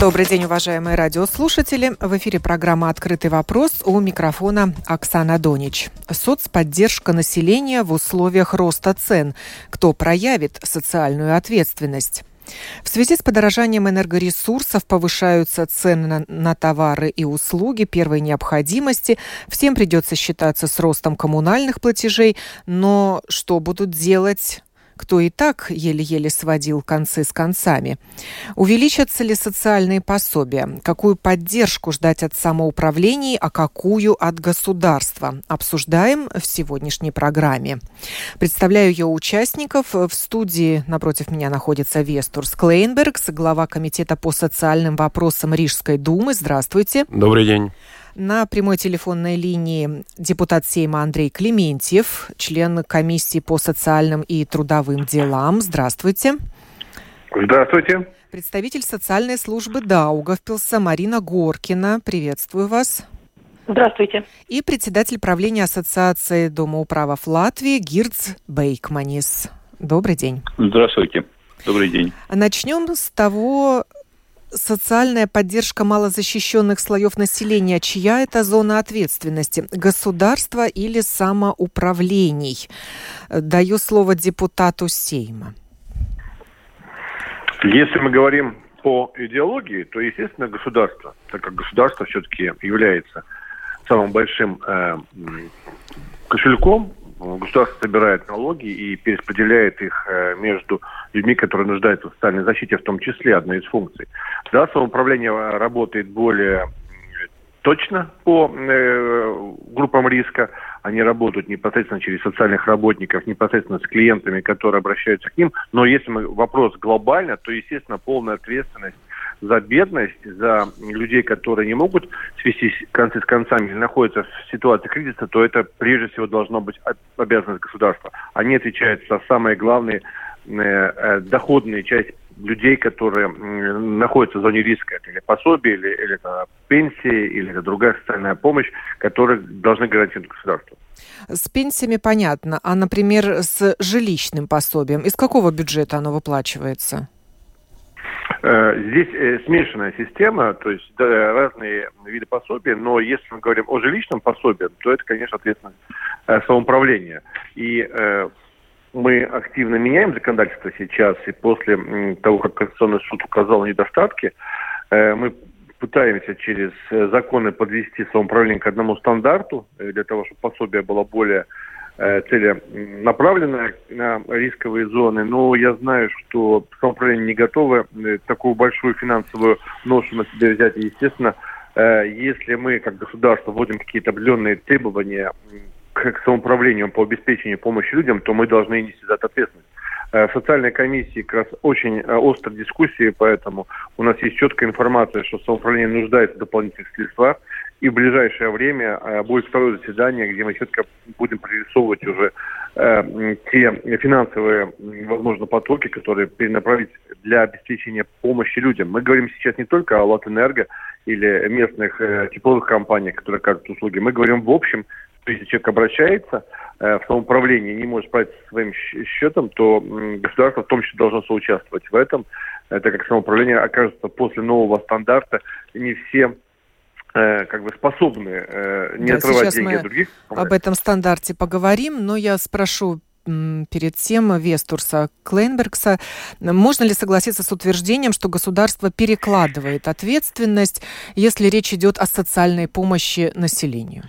Добрый день, уважаемые радиослушатели. В эфире программа «Открытый вопрос» у микрофона Оксана Донич. Соцподдержка населения в условиях роста цен. Кто проявит социальную ответственность? В связи с подорожанием энергоресурсов повышаются цены на, на товары и услуги первой необходимости. Всем придется считаться с ростом коммунальных платежей. Но что будут делать кто и так еле-еле сводил концы с концами. Увеличатся ли социальные пособия? Какую поддержку ждать от самоуправлений, а какую от государства? Обсуждаем в сегодняшней программе. Представляю ее участников. В студии напротив меня находится Вестурс Клейнбергс, глава Комитета по социальным вопросам Рижской думы. Здравствуйте. Добрый день. На прямой телефонной линии депутат Сейма Андрей Клементьев, член комиссии по социальным и трудовым делам. Здравствуйте. Здравствуйте. Представитель социальной службы Даугавпилса Марина Горкина. Приветствую вас. Здравствуйте. И председатель правления Ассоциации домоуправов Латвии Гирц Бейкманис. Добрый день. Здравствуйте. Добрый день. Начнем с того, социальная поддержка малозащищенных слоев населения, чья это зона ответственности? Государства или самоуправлений? Даю слово депутату Сейма. Если мы говорим по идеологии, то, естественно, государство, так как государство все-таки является самым большим э, кошельком государство собирает налоги и перераспределяет их э, между людьми, которые нуждаются в социальной защите, в том числе одной из функций. Да, самоуправление э, работает более точно по э, группам риска. Они работают непосредственно через социальных работников, непосредственно с клиентами, которые обращаются к ним. Но если мы, вопрос глобально, то, естественно, полная ответственность за бедность, за людей, которые не могут свести концы с концами или находятся в ситуации кризиса, то это прежде всего должно быть обязанность государства. Они отвечают за самые главные э, э, доходные части людей, которые находятся в зоне риска. Это или пособие, или, или это пенсии, или это другая социальная помощь, которые должны гарантировать государство. С пенсиями понятно. А, например, с жилищным пособием? Из какого бюджета оно выплачивается? Э, здесь э, смешанная система, то есть разные виды пособия, но если мы говорим о жилищном пособии, то это, конечно, ответственность э, самоуправления. И мы активно меняем законодательство сейчас, и после того, как Конституционный суд указал недостатки, мы пытаемся через законы подвести самоуправление к одному стандарту, для того, чтобы пособие было более целенаправленная на рисковые зоны, но я знаю, что самоуправление не готово э, такую большую финансовую ношу на себя взять. Естественно, э, если мы, как государство, вводим какие-то определенные требования к самоуправлению по обеспечению помощи людям, то мы должны нести за это ответственность. В социальной комиссии как раз очень острая дискуссия, поэтому у нас есть четкая информация, что самоуправление нуждается в дополнительных средствах, и в ближайшее время э, будет второе заседание, где мы четко будем прорисовывать уже э, те финансовые, возможно, потоки, которые перенаправить для обеспечения помощи людям. Мы говорим сейчас не только о Латэнерго или местных э, тепловых компаниях, которые оказывают услуги. Мы говорим в общем, что если человек обращается в самоуправление и не может справиться со своим счетом, то государство в том числе должно соучаствовать в этом, Это как самоуправление окажется после нового стандарта не все Э, как бы способны э, не да, отрывать деньги от других. Об этом стандарте поговорим, но я спрошу перед тем Вестурса Клейнбергса. Можно ли согласиться с утверждением, что государство перекладывает ответственность, если речь идет о социальной помощи населению?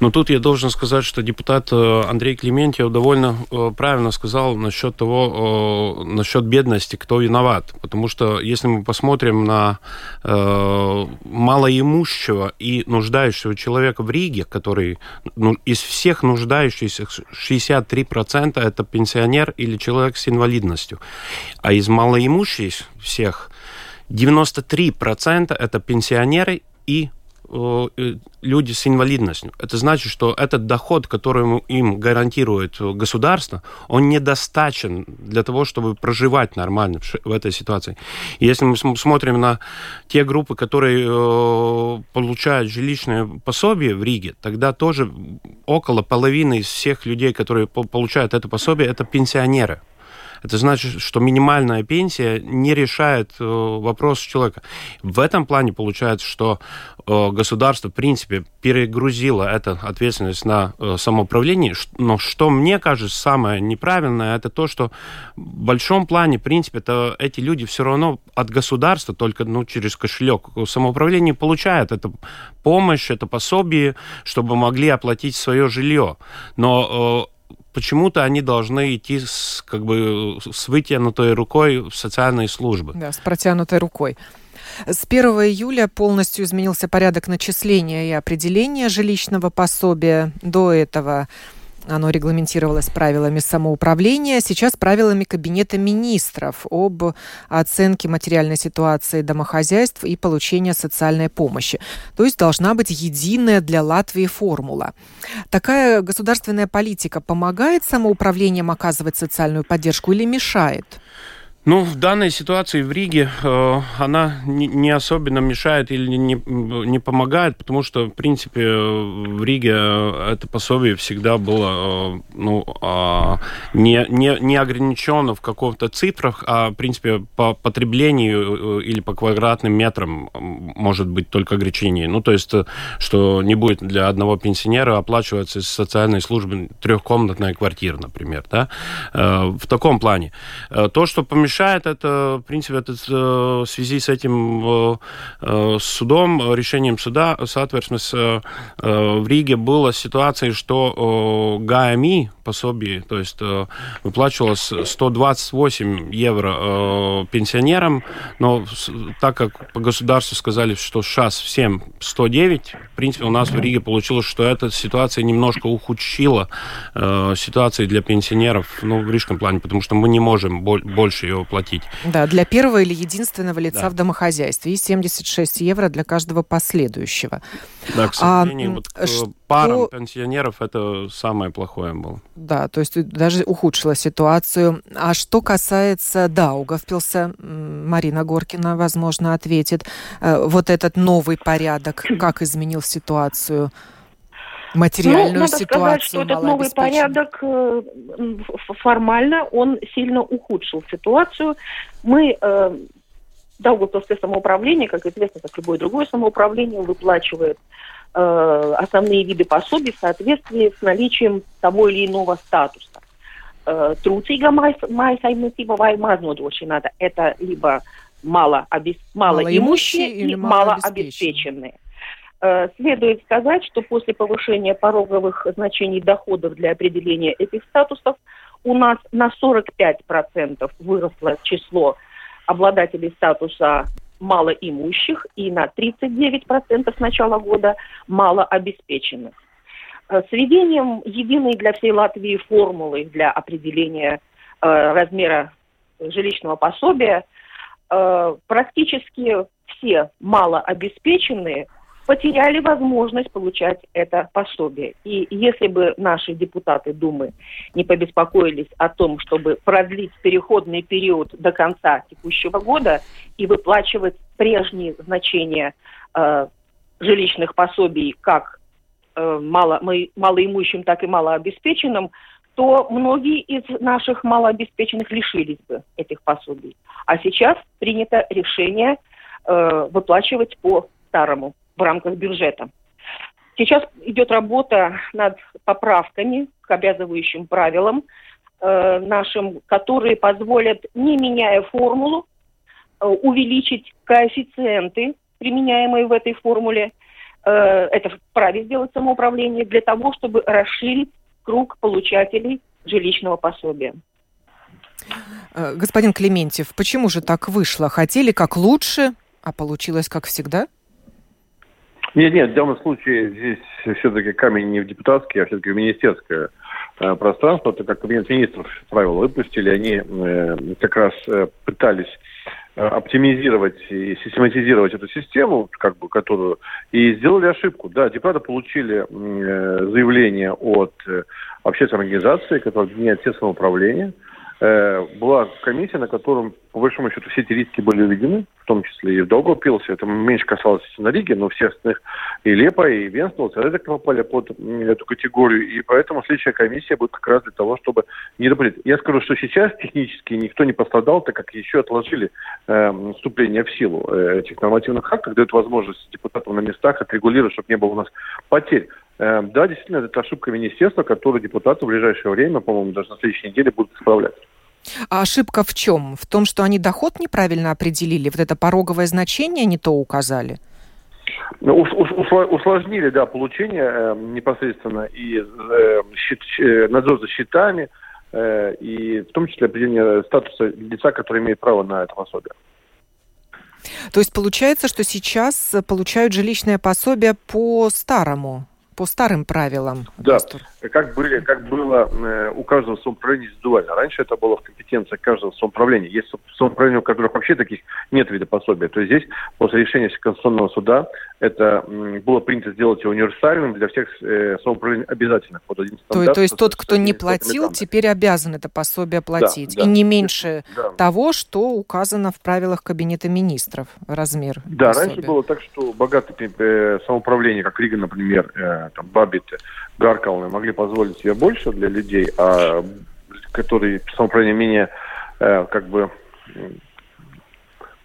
Ну, тут я должен сказать, что депутат э, Андрей Клементьев довольно э, правильно сказал насчет того, насчет бедности, кто виноват. Потому что если мы посмотрим на э, малоимущего и нуждающего человека в Риге, который ну, из всех нуждающихся 63% это пенсионер или человек с инвалидностью. А из малоимущих всех 93% это пенсионеры и люди с инвалидностью. Это значит, что этот доход, который им гарантирует государство, он недостаточен для того, чтобы проживать нормально в этой ситуации. И если мы смотрим на те группы, которые получают жилищное пособие в Риге, тогда тоже около половины из всех людей, которые получают это пособие, это пенсионеры. Это значит, что минимальная пенсия не решает э, вопрос человека. В этом плане получается, что э, государство, в принципе, перегрузило эту ответственность на э, самоуправление. Но что мне кажется самое неправильное, это то, что в большом плане, в принципе, это эти люди все равно от государства, только ну, через кошелек самоуправление получают это помощь, это пособие, чтобы могли оплатить свое жилье. Но почему-то они должны идти с, как бы, с вытянутой рукой в социальные службы. Да, с протянутой рукой. С 1 июля полностью изменился порядок начисления и определения жилищного пособия. До этого оно регламентировалось правилами самоуправления, сейчас правилами Кабинета министров об оценке материальной ситуации домохозяйств и получения социальной помощи. То есть должна быть единая для Латвии формула. Такая государственная политика помогает самоуправлениям оказывать социальную поддержку или мешает? Ну, в данной ситуации в Риге э, она не, не особенно мешает или не, не помогает, потому что, в принципе, в Риге это пособие всегда было э, ну, э, не, не, не ограничено в каких-то цифрах, а, в принципе, по потреблению э, или по квадратным метрам может быть только ограничение. Ну, то есть, э, что не будет для одного пенсионера оплачиваться из социальной службы трехкомнатная квартира, например. Да? Э, в таком плане. То, что помешает решает это, в принципе, это э, в связи с этим э, э, судом, решением суда, соответственно, в Риге была ситуация, что ГАМИ пособие, то есть выплачивалось 128 евро пенсионерам, но так как по государству сказали, что сейчас всем 109, в принципе, у нас в Риге получилось, что эта ситуация немножко ухудшила ситуацию для пенсионеров ну, в рижском плане, потому что мы не можем больше ее платить. Да, для первого или единственного лица да. в домохозяйстве и 76 евро для каждого последующего. Да, к сожалению, а, вот э, что... парам пенсионеров это самое плохое было. Да, то есть даже ухудшила ситуацию. А что касается Даугавпилса, Марина Горкина, возможно, ответит, э, вот этот новый порядок, как изменил ситуацию? материальную ну, надо ситуацию. Сказать, что этот новый порядок э, формально он сильно ухудшил ситуацию. Мы э, Даугавпилское самоуправление, как известно, как любое другое самоуправление, выплачивает э, основные виды пособий в соответствии с наличием того или иного статуса. Э, Трудīga mājsaimniecība vai мазнодочинада – это либо мало, обес... малоимущие или малообеспеченные. Мало Э, следует сказать, что после повышения пороговых значений доходов для определения этих статусов у нас на 45% выросло число обладателей статуса малоимущих и на 39% с начала года малообеспеченных. Э, с введением единой для всей Латвии формулы для определения э, размера жилищного пособия э, практически все малообеспеченные – потеряли возможность получать это пособие. И если бы наши депутаты Думы не побеспокоились о том, чтобы продлить переходный период до конца текущего года и выплачивать прежние значения э, жилищных пособий как э, мало, малоимущим, так и малообеспеченным, то многие из наших малообеспеченных лишились бы этих пособий. А сейчас принято решение э, выплачивать по старому в рамках бюджета. Сейчас идет работа над поправками к обязывающим правилам э, нашим, которые позволят, не меняя формулу, э, увеличить коэффициенты, применяемые в этой формуле. Э, это вправе сделать самоуправление для того, чтобы расширить круг получателей жилищного пособия. Э, господин Клементьев, почему же так вышло? Хотели как лучше, а получилось как всегда? Нет, нет, в данном случае здесь все-таки камень не в депутатский, а все-таки в министерское э, пространство, так как кабинет министров правила выпустили, они э, как раз э, пытались оптимизировать и систематизировать эту систему, как бы, которую и сделали ошибку. Да, депутаты получили заявление от общественной организации, которая объединяет все самоуправления, Э, была комиссия, на котором, по большому счету, все эти риски были уведены, в том числе и в Долгопилсе. Это меньше касалось на Риге, но все остальных и Лепа, и Венстол, Цередек попали под эту категорию. И поэтому следующая комиссия будет как раз для того, чтобы не допустить. Я скажу, что сейчас технически никто не пострадал, так как еще отложили э, вступление в силу э, этих нормативных актов, дают возможность депутатам на местах отрегулировать, чтобы не было у нас потерь. Э, да, действительно, это ошибка министерства, которую депутаты в ближайшее время, по-моему, даже на следующей неделе будут исправлять. А ошибка в чем? В том, что они доход неправильно определили, вот это пороговое значение не то указали? Ну, усложнили, да, получение э, непосредственно и э, счет, э, надзор за счетами, э, и в том числе определение статуса лица, который имеет право на это пособие. То есть получается, что сейчас получают жилищное пособие по старому по старым правилам. Да, как, были, как было э, у каждого самоуправления индивидуально. Раньше это было в компетенции каждого самоуправления. Есть самоуправления, у которых вообще таких нет вида пособия. То есть здесь после решения Конституционного суда это было принято сделать его универсальным для всех э, самоуправлений обязательных. Вот один то, то есть тот, кто не платил, теперь обязан это пособие платить. Да, И да. не меньше да. того, что указано в правилах Кабинета министров размер Да, пособия. раньше было так, что богатые э, самоуправления, как Рига, например, э, там, Бабит, Гаркалны, могли позволить себе больше для людей, а которые самоуправление менее э, как бы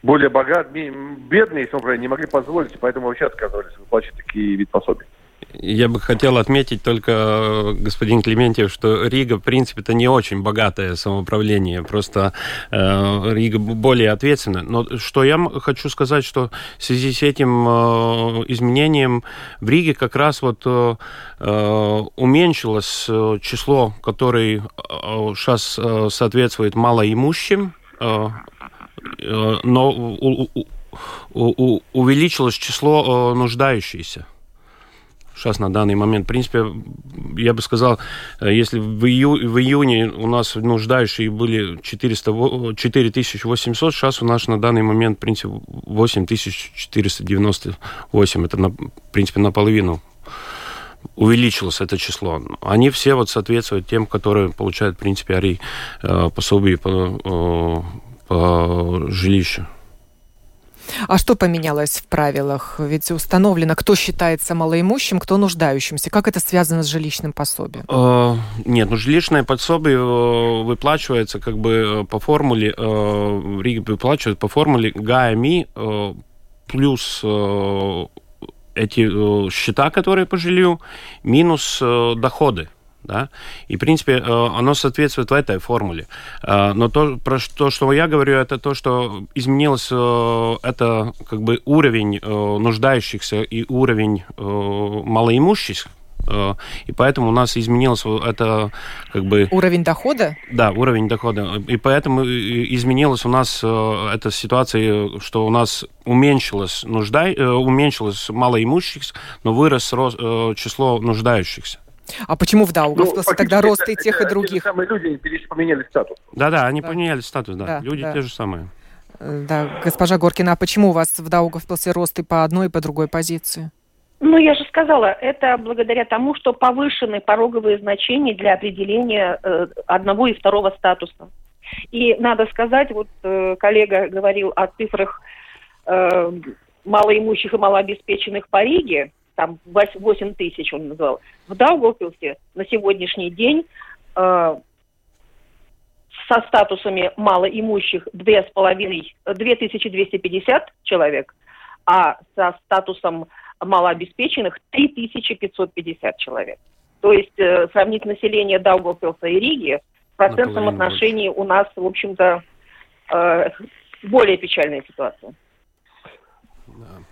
более богатые, бедные самоуправления не могли позволить, поэтому вообще отказывались выплачивать такие вид пособий. Я бы хотел отметить только, э, господин Клементьев, что Рига, в принципе, это не очень богатое самоуправление, просто э, Рига более ответственна. Но что я хочу сказать, что в связи с этим э, изменением в Риге как раз вот э, э уменьшилось э, число, которое сейчас соответствует малоимущим, но у, у, у, увеличилось число нуждающихся сейчас на данный момент. В принципе, я бы сказал, э, если в, ию, в июне у нас нуждающие были 400, 4800, сейчас у нас на данный момент, в принципе, 8498. Это, на, в принципе, наполовину увеличилось это число. Они все вот соответствуют тем, которые получают, в принципе, ари э, пособие по, э, по жилищу. А что поменялось в правилах? Ведь установлено, кто считается малоимущим, кто нуждающимся. Как это связано с жилищным пособием? Э, нет, ну жилищное пособие э, выплачивается как бы э, по формуле, Риге выплачивают по формуле ГАМИ плюс эти счета, которые по жилью, минус доходы да, и, в принципе, э, оно соответствует в этой формуле. Э, но то, про то, что я говорю, это то, что изменилось э, это как бы уровень нуждающихся и уровень малоимущих, и поэтому у нас изменилось это как бы... Уровень дохода? Да, уровень дохода. И поэтому изменилась у нас эта ситуация, что у нас уменьшилось, нужда... уменьшилось малоимущихся, но вырос число нуждающихся. А почему в Даугавпилсе ну, тогда рост и тех, и других? Те самые люди поменяли статус. Да-да, они да. поменяли статус, да. да люди да. те же самые. Э, да, госпожа Горкина, а почему у вас в Даугавпилсе рост и по одной, и по другой позиции? Ну, я же сказала, это благодаря тому, что повышены пороговые значения для определения э, одного и второго статуса. И надо сказать, вот э, коллега говорил о цифрах э, малоимущих и малообеспеченных по Риге, там 8 тысяч он назвал. В Даугавпилсе на сегодняшний день э, со статусами малоимущих 2,5, 2250 человек, а со статусом малообеспеченных 3550 человек. То есть э, сравнить население Даугавпилса и Риги в процентном отношении у нас, в общем-то, э, более печальная ситуация. Да.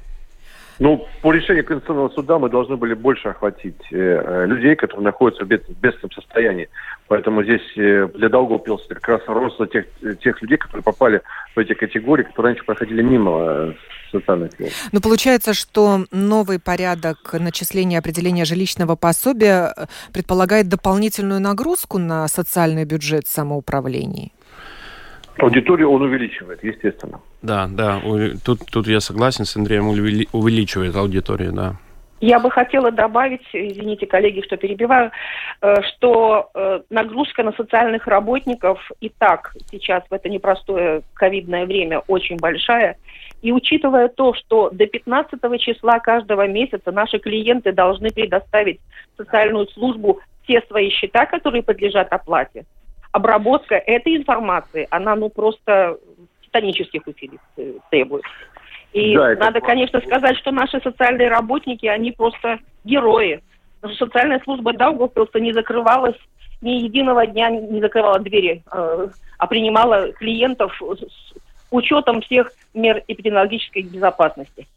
Ну, по решению Конституционного суда мы должны были больше охватить э, э людей, которые находятся в бедственном состоянии. Поэтому здесь э, для Долгопилса как раз рост тех, тех людей, которые попали в эти категории, которые раньше проходили мимо э, социальных служб. Но получается, что новый порядок начисления определения жилищного пособия э, предполагает дополнительную нагрузку на социальный бюджет самоуправлений? Аудиторию он увеличивает, естественно. Да, да, тут, тут я согласен с Андреем, увеличивает аудиторию, да. Я бы хотела добавить, извините, коллеги, что перебиваю, э, что э, нагрузка на социальных работников и так сейчас в это непростое ковидное время очень большая. И учитывая то, что до 15 числа каждого месяца наши клиенты должны предоставить социальную службу все свои счета, которые подлежат оплате, обработка этой информации, она ну просто титанических усилий э, требует. И да, надо, это... конечно, сказать, что наши социальные работники, они просто герои. Наша социальная служба Даугавпилса не закрывалась ни единого дня не закрывала двери, э, а принимала клиентов с учетом всех мер эпидемиологической безопасности.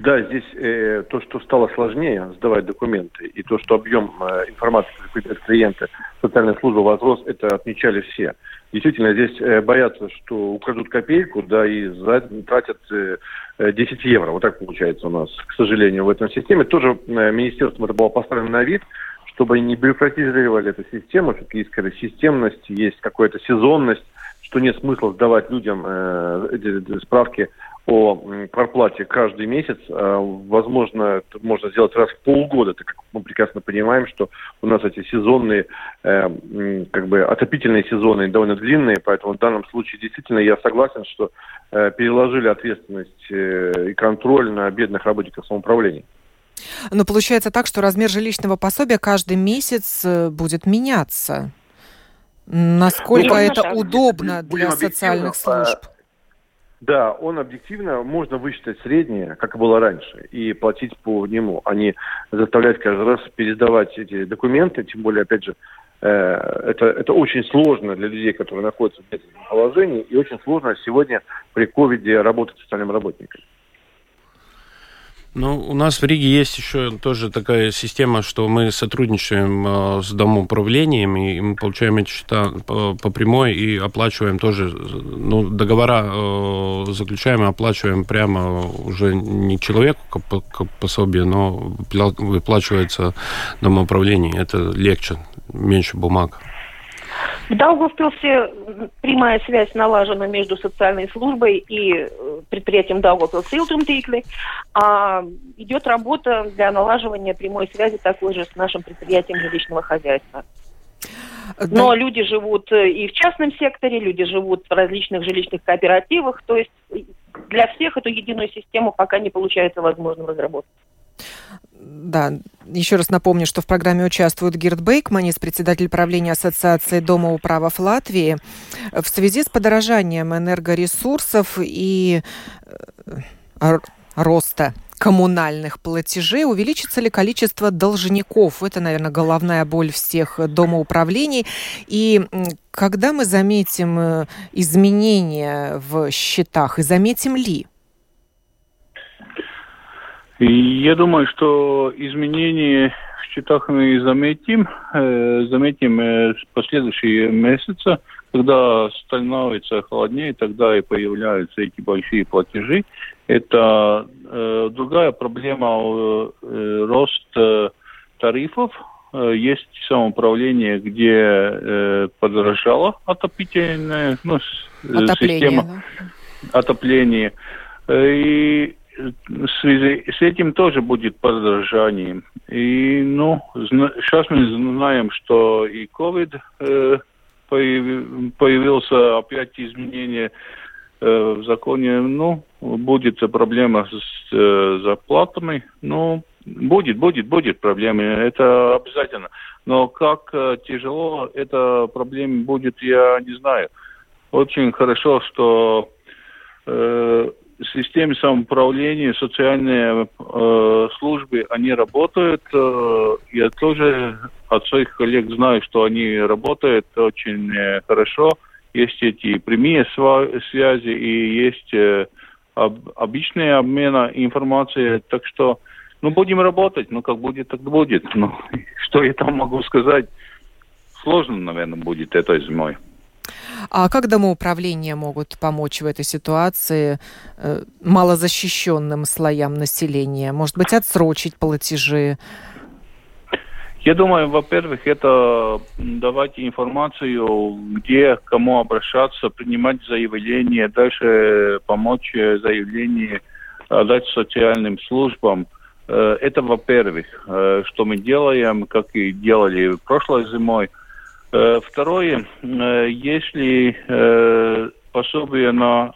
Да, здесь э, то, что стало сложнее сдавать документы, и то, что объем э, информации, который клиенты, социальная служба возрос, это отмечали все. Действительно, здесь э, боятся, что украдут копейку, да, и за, тратят э, 10 евро. Вот так получается у нас, к сожалению, в этом системе. Тоже э, министерством это было поставлено на вид, чтобы не бюрократизировали эту систему, все-таки есть какая-то системность, есть какая-то сезонность, что нет смысла сдавать людям э, эти справки о кварплате каждый месяц. А, возможно, это можно сделать раз в полгода, так как мы прекрасно понимаем, что у нас эти сезонные, э, как бы отопительные сезоны довольно длинные, поэтому в данном случае действительно я согласен, что э, переложили ответственность э, и контроль на бедных работников самоуправления. Но получается так, что размер жилищного пособия каждый месяц будет меняться. Насколько ну, это удобно для социальных служб? Да, он объективно, можно высчитать среднее, как было раньше, и платить по нему, а не заставлять каждый раз пересдавать эти документы, тем более, опять же, э, это, это очень сложно для людей, которые находятся в этом положении, и очень сложно сегодня при ковиде работать социальным работником. Ну, у нас в Риге есть еще тоже такая система, что мы сотрудничаем э, с домоуправлением, и мы получаем эти счета по, по прямой и оплачиваем тоже, ну, договора э, заключаем и оплачиваем прямо уже не человеку как пособие, но выплачивается домоуправление. Это легче, меньше бумаг. В Даугавпилсе прямая связь налажена между социальной службой и э, предприятием Даугавпилс Силтумтикли, а идет работа для налаживания прямой связи такой же с нашим предприятием жилищного хозяйства. Но люди живут э, и в частном секторе, люди живут в различных жилищных кооперативах, то есть для всех эту единую систему пока не получается возможным разработать. Да, еще раз напомню, что в программе участвует Гирд Бейкманис, председатель правления Ассоциации Дома управов Латвии. В связи с подорожанием энергоресурсов и э, роста коммунальных платежей, увеличится ли количество должников? Это, наверное, головная боль всех домоуправлений. И когда мы заметим э, изменения в счетах, и заметим ли? Я думаю, что изменения в счетах мы заметим, э, заметим э, последующие месяцы, когда становится холоднее, тогда и появляются эти большие платежи. Это э, другая проблема рост тарифов. Есть самоуправление, где подорожала отопительная ну, Отопление, система да? отопления. И в связи с этим тоже будет подражание. И, ну, сейчас мы знаем, что и COVID э, появился опять изменение э, в законе. Ну, будет проблема с э, зарплатами. Ну, будет, будет, будет проблемы. Это обязательно. Но как э, тяжело эта проблема будет, я не знаю. Очень хорошо, что э, системе самоуправления, социальные э, службы, они работают. Э, я тоже от своих коллег знаю, что они работают очень э, хорошо. Есть эти прямые связи и есть э, об, обычные обмена информацией. Так что, ну, будем работать. Ну, как будет, так будет. Ну, что я там могу сказать? Сложно, наверное, будет этой зимой. А как домоуправления могут помочь в этой ситуации э, малозащищенным слоям населения? Может быть, отсрочить платежи? Я думаю, во-первых, это давать информацию, где, кому обращаться, принимать заявление, дальше помочь заявление дать социальным службам. Э, это, во-первых, э, что мы делаем, как и делали прошлой зимой. Э, второе, если пособие на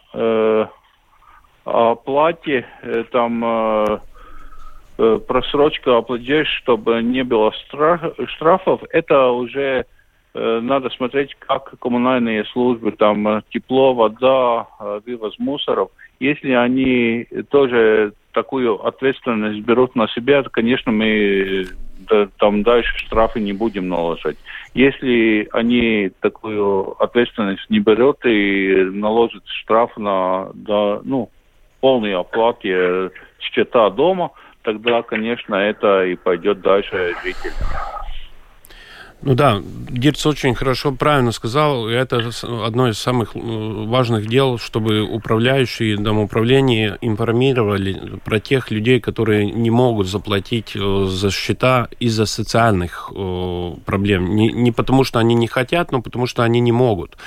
оплате, там просрочка оплатишь, чтобы не было штрафов, это уже надо смотреть, как коммунальные службы, там тепло, вода, вывоз мусоров – если они тоже такую ответственность берут на себя, то, конечно, мы там дальше штрафы не будем наложить. Если они такую ответственность не берут и наложат штраф на да, ну, полной оплате счета дома, тогда, конечно, это и пойдет дальше жителям. Ну да, Дирц очень хорошо, правильно сказал. Это одно из самых э, важных дел, чтобы управляющие домоуправления информировали про тех людей, которые не могут заплатить э, за счета из-за социальных э, проблем. Не, не потому, что они не хотят, но потому, что они не могут.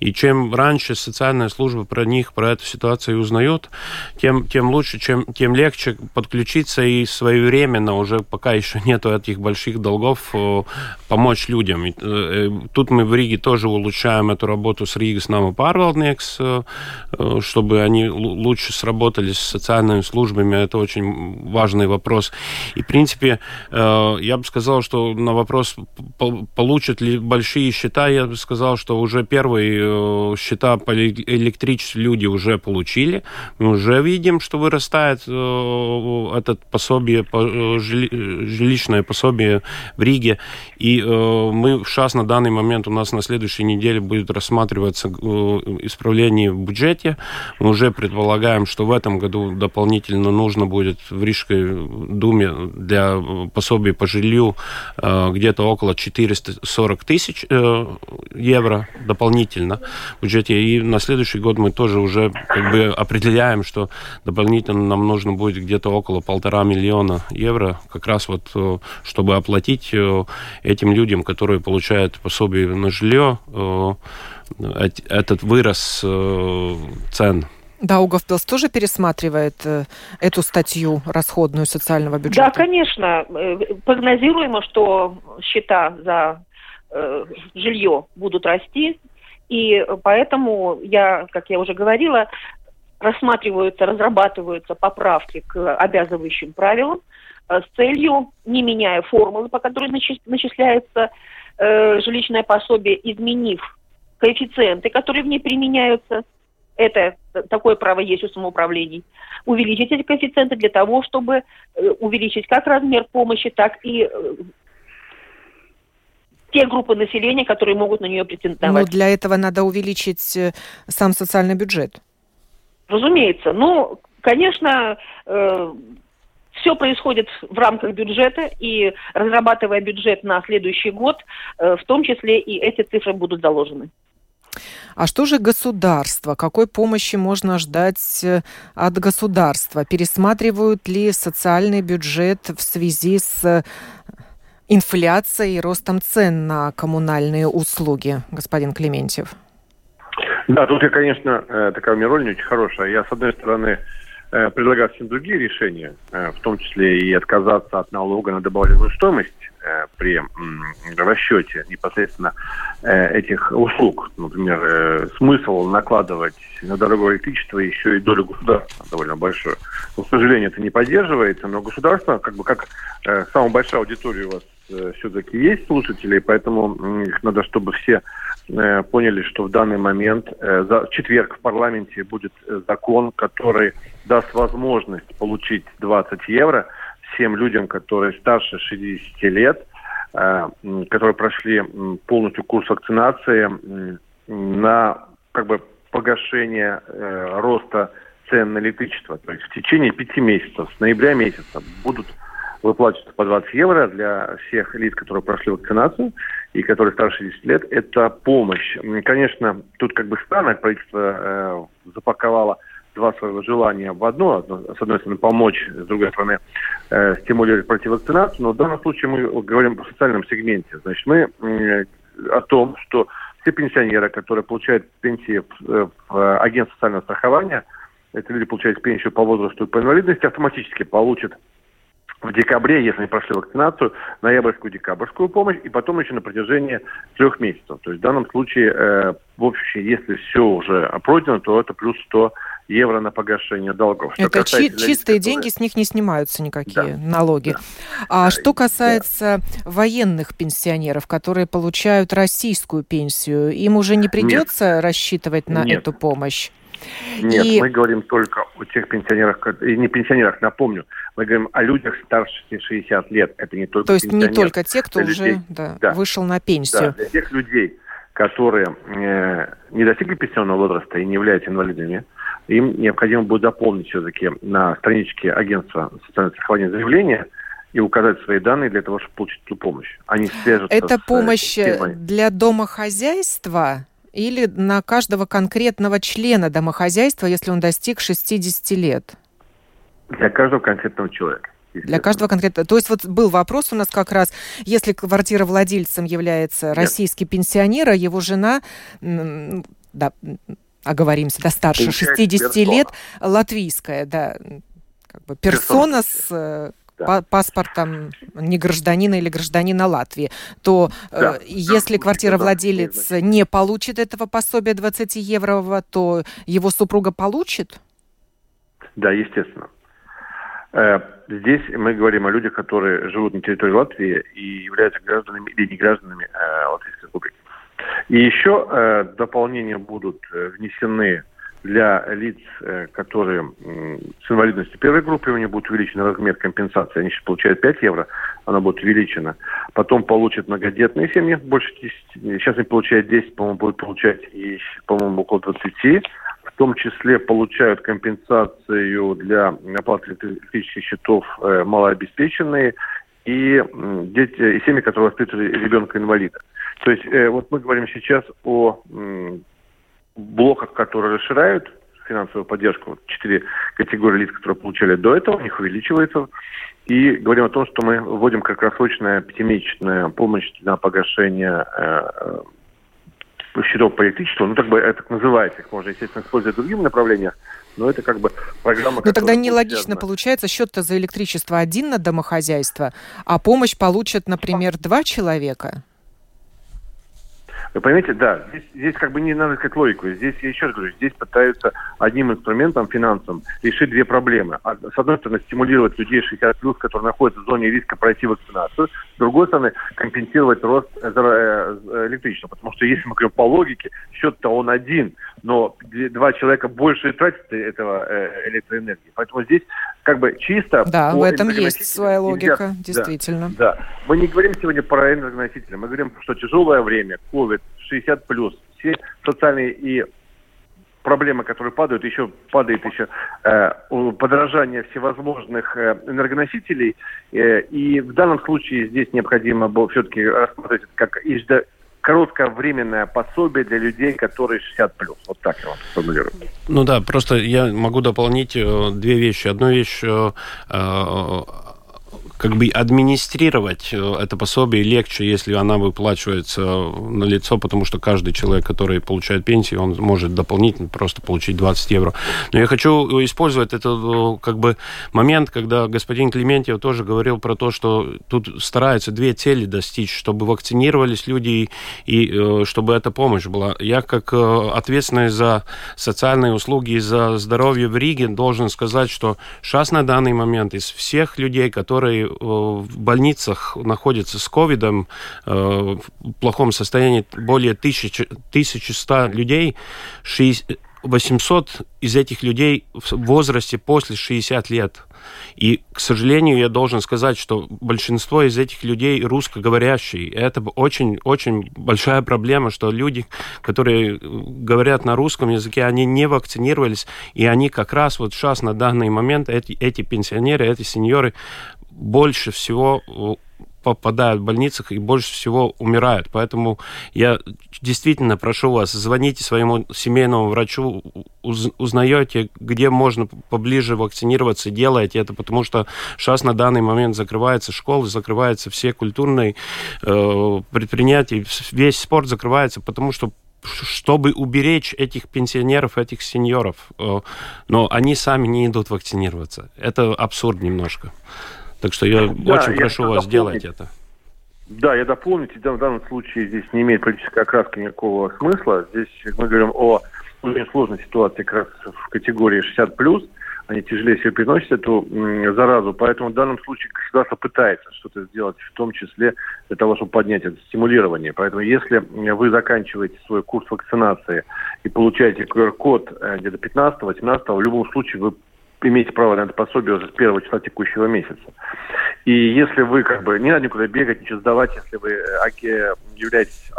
И чем раньше социальная служба про них, про эту ситуацию узнает, тем, тем лучше, чем, тем легче подключиться и своевременно, уже пока еще нету этих больших долгов, помочь людям. И, э, тут мы в Риге тоже улучшаем эту работу с Риgas Nama pārvaldnieks, э, э, чтобы они лучше сработали с социальными службами. Это очень важный вопрос. И, в принципе, э, я бы сказал, что на вопрос, получат ли большие счета, я бы сказал, что уже первые э, счета по электричеству люди уже получили. Мы уже видим, что вырастает э, этот пособие, э, жилищное пособие в Риге. И э, мы сейчас на данный момент у нас на следующей неделе будет рассматриваться э, исправление в бюджете. Мы уже предполагаем, что в этом году дополнительно нужно будет в Рижской думе для пособия по жилью э, где-то около 440 тысяч э, евро дополнительно в бюджете. И на следующий год мы тоже уже как бы определяем, что дополнительно нам нужно будет где-то около полтора миллиона евро, как раз вот чтобы оплатить этим людям, которые получают пособие на жилье, э, этот вырос э, цен. Даугавпилс тоже пересматривает э, эту статью расходную социального бюджета? Да, конечно. Прогнозируемо, что счета за жилье будут расти, и поэтому я, как я уже говорила, рассматриваются, разрабатываются поправки к обязывающим правилам, с целью, не меняя формулы, по которой начисляется э, жилищное пособие, изменив коэффициенты, которые в ней применяются, это такое право есть у самоуправлений, увеличить эти коэффициенты для того, чтобы э, увеличить как размер помощи, так и э, те группы населения, которые могут на нее претендовать. Но для этого надо увеличить э, сам социальный бюджет. Разумеется. Ну, конечно, э, все происходит в рамках бюджета, и разрабатывая бюджет на следующий год, э, в том числе и эти цифры будут заложены. А что же государство? Какой помощи можно ждать э, от государства? Пересматривают ли социальный бюджет в связи с э, инфляцией и ростом цен на коммунальные услуги, господин Клементьев? Да, тут я, конечно, такая у меня роль не очень хорошая. Я, с одной стороны, Э, предлагать совсем другие решения, э, в том числе и отказаться от налога на добавленную стоимость э, при расчете непосредственно этих услуг. Например, смысл накладывать на дорогое электричество еще и долю государства довольно большую. Но, к сожалению, это не поддерживается, но государство, как бы как самая большая аудитория у вас все-таки есть слушатели, поэтому их надо, чтобы все поняли, что в данный момент за четверг в парламенте будет закон, который даст возможность получить 20 евро всем людям, которые старше 60 лет, э, которые прошли полностью курс вакцинации на как бы погашение э, роста цен на электричество. То есть в течение пяти месяцев, с ноября месяца, будут выплачиваться по 20 евро для всех лиц, которые прошли вакцинацию и которые старше 60 лет. Это помощь. Конечно, тут как бы странно правительство э, запаковало два своего желания в одно, с одной стороны, помочь, с другой стороны, э, стимулировать пройти вакцинацию, но в данном случае мы говорим о социальном сегменте. Значит, мы э, о том, что все пенсионеры, которые получают пенсии в, э, в агентство социального страхования, это люди получают пенсию по возрасту и по инвалидности, автоматически получат в декабре, если они прошли вакцинацию, ноябрьскую, декабрьскую помощь, и потом еще на протяжении трех месяцев. То есть в данном случае, э, в общем, если все уже пройдено, то это плюс 100 евро на погашение долгов. Что это чи- чистые которые... деньги, с них не снимаются никакие да. налоги. Да. А да. что касается да. военных пенсионеров, которые получают российскую пенсию, им уже не придется Нет. рассчитывать на Нет. эту помощь? Нет, и... мы говорим только о тех пенсионерах, и не пенсионерах, напомню, мы говорим о людях старше 60 лет. Это не только То есть не только те, кто уже людей, да, да, вышел на пенсию. Да, для тех людей, которые э, не достигли пенсионного возраста и не являются инвалидами, им необходимо будет заполнить все-таки на страничке агентства социального страхования заявление и указать свои данные для того, чтобы получить эту помощь. Они свяжутся Это с, помощь э, для домохозяйства или на каждого конкретного члена домохозяйства, если он достиг 60 лет? Для каждого конкретного человека. Для каждого конкретного. То есть вот был вопрос у нас как раз, если квартира владельцем является Нет. российский пенсионер, а его жена, да, оговоримся, да, старше Получает 60 персона. лет, латвийская, да, как бы персона, персона. с э, да. паспортом не гражданина или гражданина Латвии, то э, да. э, если квартировладелец не получит этого пособия 20 евро, то его супруга получит? Да, естественно. Э, здесь мы говорим о людях, которые живут на территории Латвии и являются гражданами или не гражданами э, Латвийской Республики. И еще дополнения будут внесены для лиц, э, которые с инвалидностью первой группы, у них будет увеличен размер компенсации. Они сейчас получают 5 евро, она будет увеличена. Потом получат многодетные семьи, больше 10. Сейчас они получают 10, по-моему, будут получать, и, по-моему, около 20. В том числе получают компенсацию для оплаты электрических счетов э, малообеспеченные и дети, и семьи, которые воспитывали ребенка-инвалида. То есть э, вот мы говорим сейчас о блоках, которые расширяют финансовую поддержку, вот четыре категории лиц, которые получали до этого, у них увеличивается. И говорим о том, что мы вводим краткосрочная пятимесячная помощь на погашение э, счетов по электричеству. Ну, так бы это так называется. Их можно, естественно, использовать в других направлениях, но это как бы программа... Но тогда нелогично получается, счет-то за электричество один на домохозяйство, а помощь получат, например, два человека. Вы понимаете, да, здесь, здесь как бы не надо искать логику. Здесь, я еще раз говорю, здесь пытаются одним инструментом, финансом, решить две проблемы. С одной стороны, стимулировать людей 60+, которые находятся в зоне риска пройти вакцинацию. С другой стороны, компенсировать рост э, э, электричества. Потому что если мы говорим по логике, счет-то он один, но два человека больше тратят этого э, электроэнергии. Поэтому здесь как бы чисто... Да, в этом есть своя логика, нельзя, действительно. Да, да. Мы не говорим сегодня про энергоносители, мы говорим, что тяжелое время, COVID, 60 плюс, все социальные и проблемы, которые падают, еще падает еще э, подорожание всевозможных э, энергоносителей. Э, и в данном случае здесь необходимо было все-таки рассмотреть как коротковременное пособие для людей, которые 60 плюс. Вот так я вам сформулирую. Ну да, просто я могу дополнить э, две вещи. Одну вещь э, э, как бы администрировать э, это пособие легче, если она выплачивается на лицо, потому что каждый человек, который получает пенсию, он может дополнительно просто получить 20 евро. Но я хочу использовать этот э, как бы момент, когда господин Клементьев тоже говорил про то, что тут стараются две цели достичь, чтобы вакцинировались люди и э, чтобы эта помощь была. Я как ответственный за социальные услуги и за здоровье в Риге должен сказать, что сейчас на данный момент из всех людей, которые в больницах находятся с ковидом э, в плохом состоянии более 1100 людей, 800 из этих людей в возрасте после 60 лет. И, к сожалению, я должен сказать, что большинство из этих людей русскоговорящие. Это очень-очень большая проблема, что люди, которые говорят на русском языке, они не вакцинировались, и они как раз вот сейчас на данный момент, эти, эти пенсионеры, эти сеньоры, больше всего попадают в больницах и больше всего умирают. Поэтому я действительно прошу вас, звоните своему семейному врачу, узнаете, где можно поближе вакцинироваться, делайте это, потому что сейчас на данный момент закрываются школы, закрываются все культурные э, предприятия, весь спорт закрывается, потому что чтобы уберечь этих пенсионеров, этих сеньоров. Э, но они сами не идут вакцинироваться. Это абсурд немножко. Так что я да, очень я прошу вас сделать это. Да, я дополнить, в данном случае здесь не имеет политической окраски никакого смысла. Здесь мы говорим о очень сложной ситуации как раз в категории 60+, они тяжелее всего переносят эту заразу. Поэтому в данном случае государство пытается что-то сделать, в том числе для того, чтобы поднять это стимулирование. Поэтому если вы заканчиваете свой курс вакцинации и получаете QR-код э, где-то 15-18, в любом случае вы имеете право на это пособие уже с первого числа текущего месяца. И если вы как бы не надо никуда бегать, ничего сдавать, если вы э, являетесь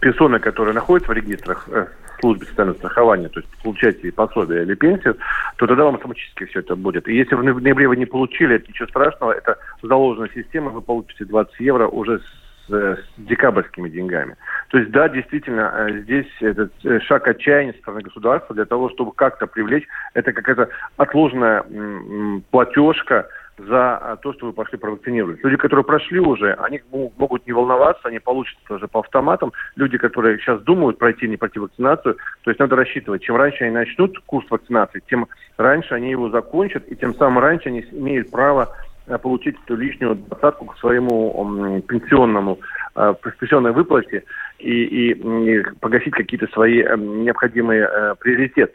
персоной, которая находится в регистрах э, службе социального страхования, то есть получаете пособие или пенсию, то тогда вам автоматически все это будет. И если в ноябре вы не получили, это ничего страшного, это заложенная система, вы получите 20 евро уже с, с декабрьскими деньгами. То есть, да, действительно, э, здесь этот э, шаг отчаяния со стороны государства для того, чтобы как-то привлечь, это какая-то отложенная платежка, за то, что вы пошли провакцинировать. Люди, которые прошли уже, они могут не волноваться, они получат уже по автоматам. Люди, которые сейчас думают пройти, не пройти вакцинацию, то есть надо рассчитывать, чем раньше они начнут курс вакцинации, тем раньше они его закончат, и тем самым раньше они имеют право получить эту лишнюю двадцатку к своему пенсионному э, пенсионной выплате и, и, и погасить какие-то свои э, необходимые э, приоритеты.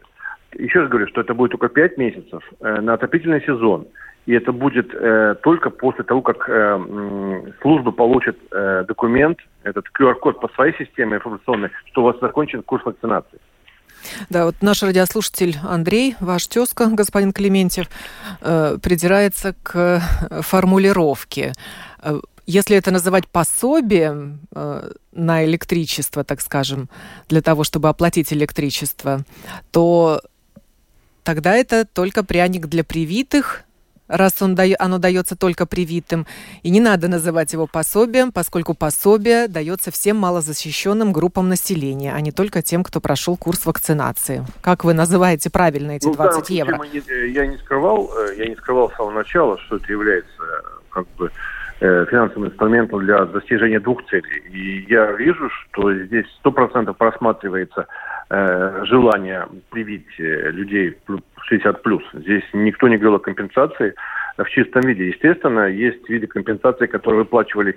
Еще раз говорю, что это будет только 5 месяцев э, на отопительный сезон и это будет э, только после того, как э, служба получит э, документ, этот QR-код по своей системе информационной, что у вас закончен курс вакцинации. Да, вот наш радиослушатель Андрей, ваш тезка, господин Клементьев, э, придирается к формулировке. Э, если это называть пособием э, на электричество, так скажем, для того, чтобы оплатить электричество, то тогда это только пряник для привитых, раз он дает, оно дается только привитым. И не надо называть его пособием, поскольку пособие дается всем малозащищенным группам населения, а не только тем, кто прошел курс вакцинации. Как вы называете правильно эти ну, 20 евро? Не, э, я не скрывал, э, я не скрывал с самого начала, что это является э, как бы финансовым инструментом для достижения двух целей. И я вижу, что здесь сто процентов просматривается э, желание привить людей 60 плюс. Здесь никто не говорил о компенсации в чистом виде. Естественно, есть виды компенсации, которые выплачивались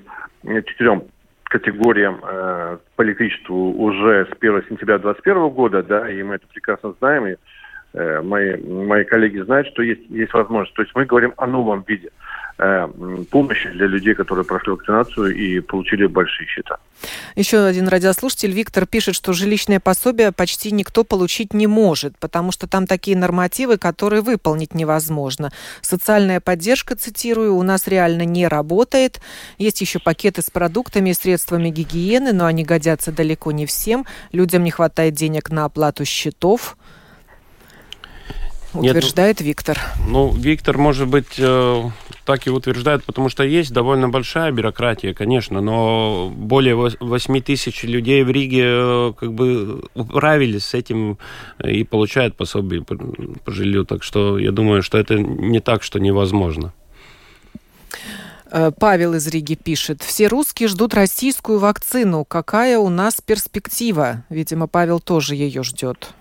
четырем категориям э, по электричеству уже с 1 сентября 2021 года, да, и мы это прекрасно знаем, и э, мои, мои коллеги знают, что есть, есть возможность. То есть мы говорим о новом виде. Э, помощи для людей, которые прошли вакцинацию и получили большие счета. Еще один радиослушатель Виктор пишет, что жилищное пособие почти никто получить не может, потому что там такие нормативы, которые выполнить невозможно. Социальная поддержка, цитирую, у нас реально не работает. Есть еще пакеты с продуктами и средствами гигиены, но они годятся далеко не всем. Людям не хватает денег на оплату счетов утверждает Нет, Виктор. Ну, Виктор, может быть, э, так и утверждает, потому что есть довольно большая бюрократия, конечно, но более 8 тысяч людей в Риге э, как бы управились с этим и получают пособие по, по жилью, так что я думаю, что это не так, что невозможно. Э, Павел из Риги пишет. Все русские ждут российскую вакцину. Какая у нас перспектива? Видимо, Павел тоже ее ждет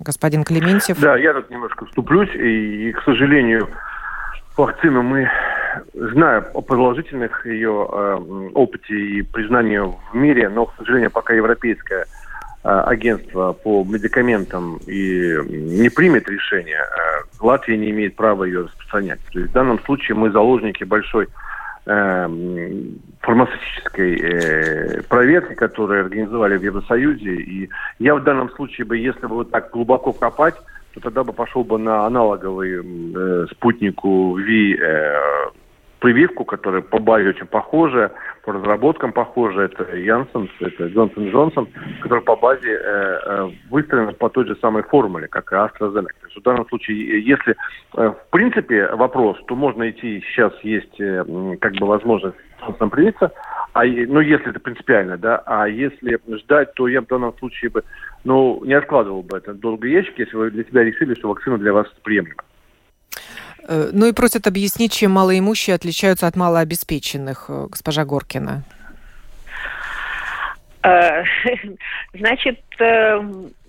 господин Клементьев. Да, я тут немножко вступлюсь, и, и к сожалению, вакцину мы, зная о положительных ее э, опыте и признании в мире, но, к сожалению, пока европейское э, агентство по медикаментам и не примет решение, э, Латвия не имеет права ее распространять. То есть в данном случае мы заложники большой Эм, фармацевтической э, проверки, которые организовали в Евросоюзе. И я в данном случае бы, если бы вот так глубоко копать, то тогда бы пошел бы на аналоговый э, спутнику Ви э, прививку, которая по базе очень похожа, по разработкам похожа. Это Янсен, это Джонсон Джонсон, которая по базе э, э, выстроена по той же самой формуле, как и AstraZeneca. То есть в данном случае, если э, в принципе вопрос, то можно идти, сейчас есть э, как бы возможность привиться, а, ну, если это принципиально, да, а если ждать, то я в данном случае бы, ну, не откладывал бы это долго ящик, если вы для себя решили, что вакцина для вас приемлема. Э, ну и просят объяснить, чем малоимущие отличаются от малообеспеченных, э, госпожа Горкина. Э, значит,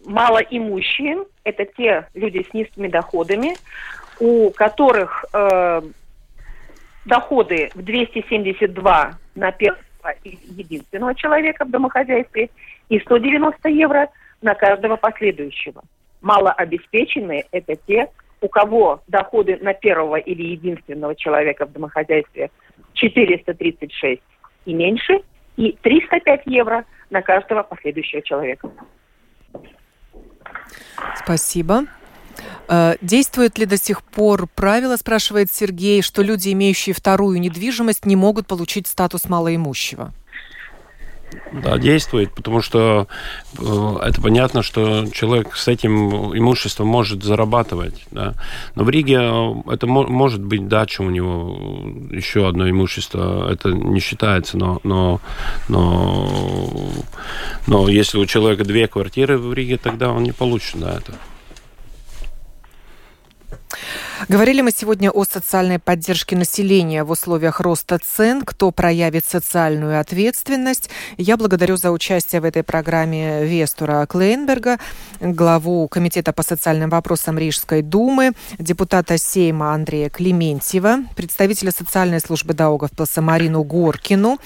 малоимущие – это те люди с низкими доходами, у которых доходы в 272 на первого единственного человека в домохозяйстве и 190 евро на каждого последующего. Малообеспеченные – это те, у кого доходы на первого или единственного человека в домохозяйстве 436 и меньше, и 305 евро на каждого последующего человека. Спасибо. Э, действует ли до сих пор правило, спрашивает Сергей, что люди, имеющие вторую недвижимость, не могут получить статус малоимущего? Да, действует, потому что э, это понятно, что человек с этим имуществом может зарабатывать. Да. Но в Риге э, это мо- может быть дача у него, еще одно имущество, это не считается, но, но, но, но если у человека две квартиры в Риге, тогда он не получит да, это. Говорили мы сегодня о социальной поддержке населения в условиях роста цен, кто проявит социальную ответственность. Я благодарю за участие в этой программе Вестура Клейнберга, главу Комитета по социальным вопросам Рижской думы, депутата Сейма Андрея Клементьева, представителя социальной службы Даугавпилса Марину Горкину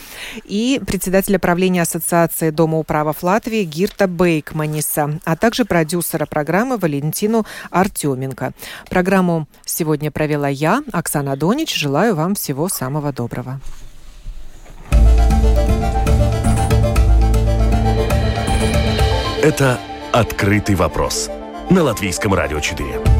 и председателя правления Ассоциации Дома управов Латвии Гирта Бейкманиса, а также продюсера программы Валентину Артеменко. Программу сегодня провела я, Оксана Донич. Желаю вам всего самого доброго. Это «Открытый вопрос» на Латвийском радио 4.